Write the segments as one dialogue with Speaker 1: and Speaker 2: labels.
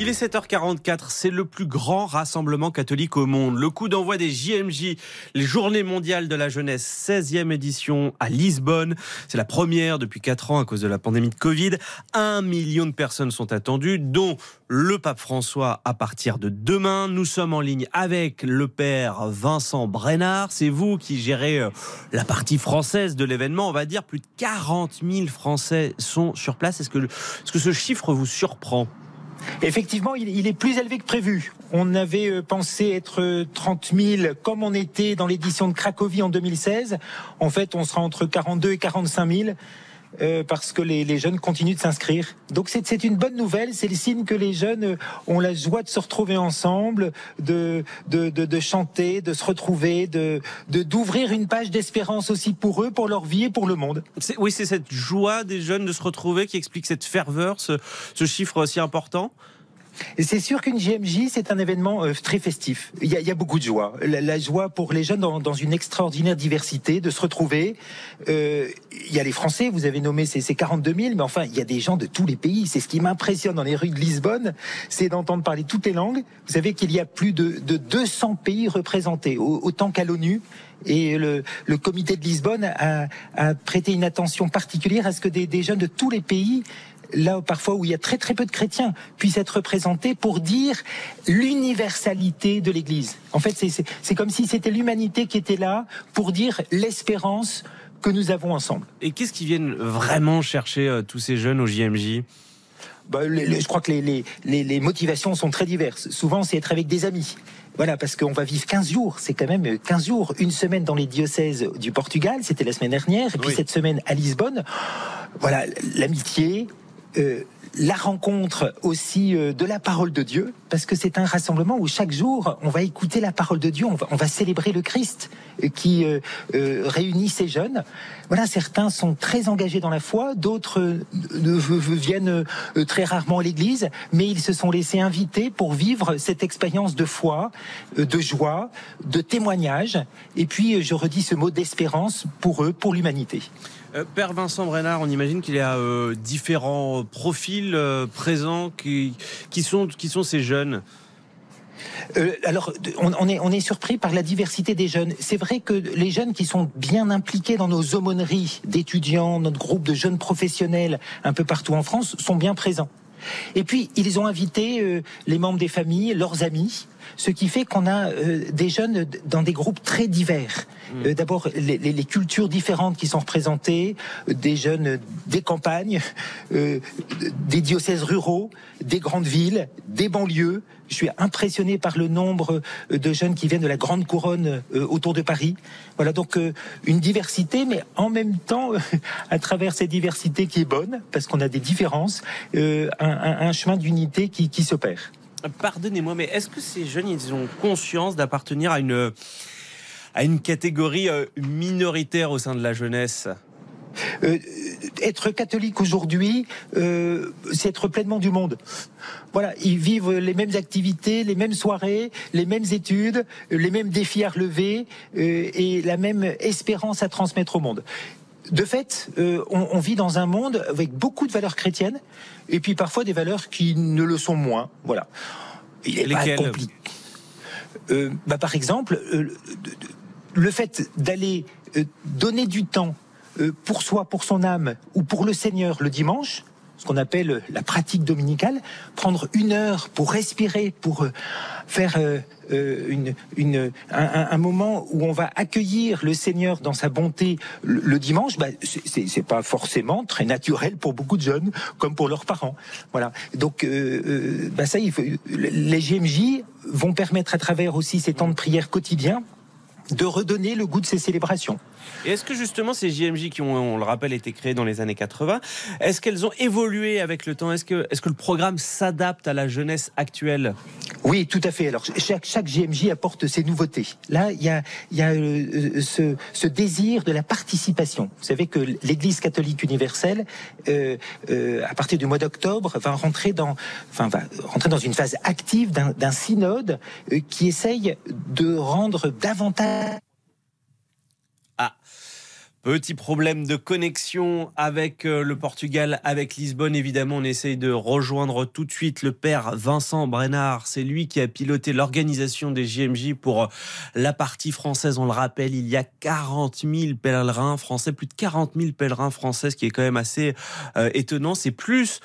Speaker 1: Il est 7h44, c'est le plus grand rassemblement catholique au monde. Le coup d'envoi des JMJ, les Journées mondiales de la jeunesse, 16e édition à Lisbonne. C'est la première depuis 4 ans à cause de la pandémie de Covid. Un million de personnes sont attendues, dont le pape François à partir de demain. Nous sommes en ligne avec le père Vincent Brennard. C'est vous qui gérez euh, la partie française de l'événement. On va dire plus de 40 000 Français sont sur place. Est-ce que, est-ce que ce chiffre vous surprend?
Speaker 2: Effectivement, il, est plus élevé que prévu. On avait euh, pensé être 30 000 comme on était dans l'édition de Cracovie en 2016. En fait, on sera entre 42 et 45 000. Euh, parce que les, jeunes continuent de s'inscrire. Donc c'est une bonne nouvelle, c'est le signe que les jeunes euh, ont la joie de se retrouver ensemble, de, de, de, chanter, de se retrouver, de d'ouvrir une page d'espérance aussi pour eux, pour leur vie et pour le monde.
Speaker 1: Oui, c'est cette joie des jeunes de se retrouver qui explique cette ferveur, ce, ce chiffre si important
Speaker 2: c'est sûr qu'une GMJ, c'est un événement euh, très festif. Il y, a, beaucoup de joie. La, joie pour les jeunes dans, une extraordinaire diversité, de se retrouver. Euh, il y a les Français, vous avez nommé ces, 42 000, mais enfin, il y a des gens de tous les pays. C'est ce qui m'impressionne dans les rues de Lisbonne, c'est d'entendre parler toutes les langues. Vous savez qu'il y a plus de, 200 pays représentés, autant qu'à l'ONU. Et le, comité de Lisbonne a, prêté une attention particulière à ce que des jeunes de tous les pays là parfois où il y a très très peu de chrétiens, puissent être représentés pour dire l'universalité de l'Église. En fait, c'est comme si c'était l'humanité qui était là pour dire l'espérance que nous avons ensemble.
Speaker 1: Et qu'est-ce qui viennent vraiment chercher euh, tous ces jeunes au JMJ
Speaker 2: bah, je crois que les, les, motivations sont très diverses. Souvent, c'est être avec des amis. Voilà, parce qu'on va vivre 15 jours, c'est quand même 15 jours, une semaine dans les diocèses du Portugal, c'était la semaine dernière, et puis cette semaine à Lisbonne. Voilà, l'amitié, euh, la rencontre aussi euh, de la parole de Dieu, parce que c'est un rassemblement où chaque jour on va écouter la parole de Dieu, on va, célébrer le Christ euh, qui réunit ces jeunes. Voilà, certains sont très engagés dans la foi, d'autres viennent très rarement à l'église, mais ils se sont laissés inviter pour vivre cette expérience de foi, de joie, de témoignage, et puis je redis ce mot d'espérance pour eux, pour l'humanité.
Speaker 1: Euh, Père Vincent Brenard, on imagine qu'il y a euh, différents profils euh, présents qui, sont, ces jeunes.
Speaker 2: alors, on, est, on est surpris par la diversité des jeunes. C'est vrai que les jeunes qui sont bien impliqués dans nos aumôneries d'étudiants, notre groupe de jeunes professionnels un peu partout en France, sont bien présents. Et puis, ils ont invité les membres des familles, leurs amis, ce qui fait qu'on a euh, des jeunes dans des groupes très divers. Hmm. Euh, d'abord, les, cultures différentes qui sont représentées, euh, des jeunes des campagnes, des diocèses ruraux, des grandes villes, des banlieues. Je suis impressionné par le nombre de jeunes qui viennent de la grande couronne autour de Paris. Voilà donc une diversité, mais en même temps, à travers cette diversité qui est bonne, parce qu'on a des différences, un, chemin d'unité qui, qui s'opère.
Speaker 1: Pardonnez-moi, mais est-ce que ces jeunes, ont conscience d'appartenir à une, à catégorie euh, minoritaire au sein de la jeunesse?
Speaker 2: Euh, être catholique aujourd'hui, euh, c'est être pleinement du monde. Voilà, ils vivent les mêmes activités, les mêmes soirées, les mêmes études, les mêmes défis à relever et la même espérance à transmettre au monde de fait, euh, on, vit dans un monde avec beaucoup de valeurs chrétiennes et puis parfois des valeurs qui ne le sont moins. Voilà.
Speaker 1: Il est pas compliqué.
Speaker 2: Euh, bah, par exemple, euh, le fait d'aller donner du temps pour soi, pour son âme ou pour le Seigneur le dimanche, ce qu'on appelle la pratique dominicale, prendre une heure pour respirer, pour euh, faire euh, euh, une, une, un, moment où on va accueillir le Seigneur dans sa bonté le, dimanche, bah, c'est pas forcément très naturel pour beaucoup de jeunes, comme pour leurs parents. Voilà. Donc, bah ça, il faut, les GMJ vont permettre à travers aussi ces temps de prière quotidiens de redonner le goût de ces célébrations.
Speaker 1: Et est-ce que justement ces JMJ qui ont, on le rappelle, été créés dans les années 80, est-ce qu'elles ont évolué avec le temps? Est-ce que, est que le programme s'adapte à la jeunesse actuelle?
Speaker 2: Oui, tout à fait. Alors chaque, chaque JMJ apporte ses nouveautés. Là, il y a, y a euh, ce, ce, désir de la participation. Vous savez que l'Église catholique universelle, euh, euh, à partir du mois d'octobre, va rentrer dans, enfin, va rentrer dans une phase active d'un synode euh, qui essaye de rendre davantage あ
Speaker 1: Petit problème de connexion avec euh, le Portugal, avec Lisbonne. Évidemment, on essaye de rejoindre tout de suite le père Vincent Brennard. C'est lui qui a piloté l'organisation des JMJ pour euh, la partie française. On le rappelle, il y a 40 000 pèlerins français, plus de 40 000 pèlerins français, ce qui est quand même assez euh, étonnant. C'est plus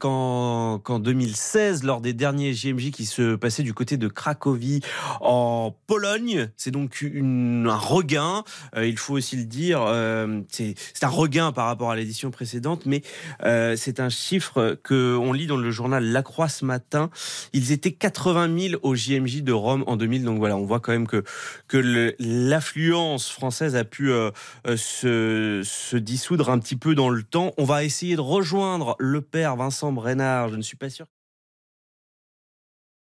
Speaker 1: qu'en 2016, lors des derniers JMJ qui se passaient du côté de Cracovie en Pologne. C'est donc un regain. il faut aussi le dire euh, c'est un regain par rapport à l'édition précédente, mais euh, c'est un chiffre que on lit dans le journal La Croix ce matin. Ils étaient 80 000 au JMJ de Rome en 2000. Donc voilà, on voit quand même que que l'affluence française a pu euh, se, se dissoudre un petit peu dans le temps. On va essayer de rejoindre le père Vincent Brennard. Je ne suis pas sûr.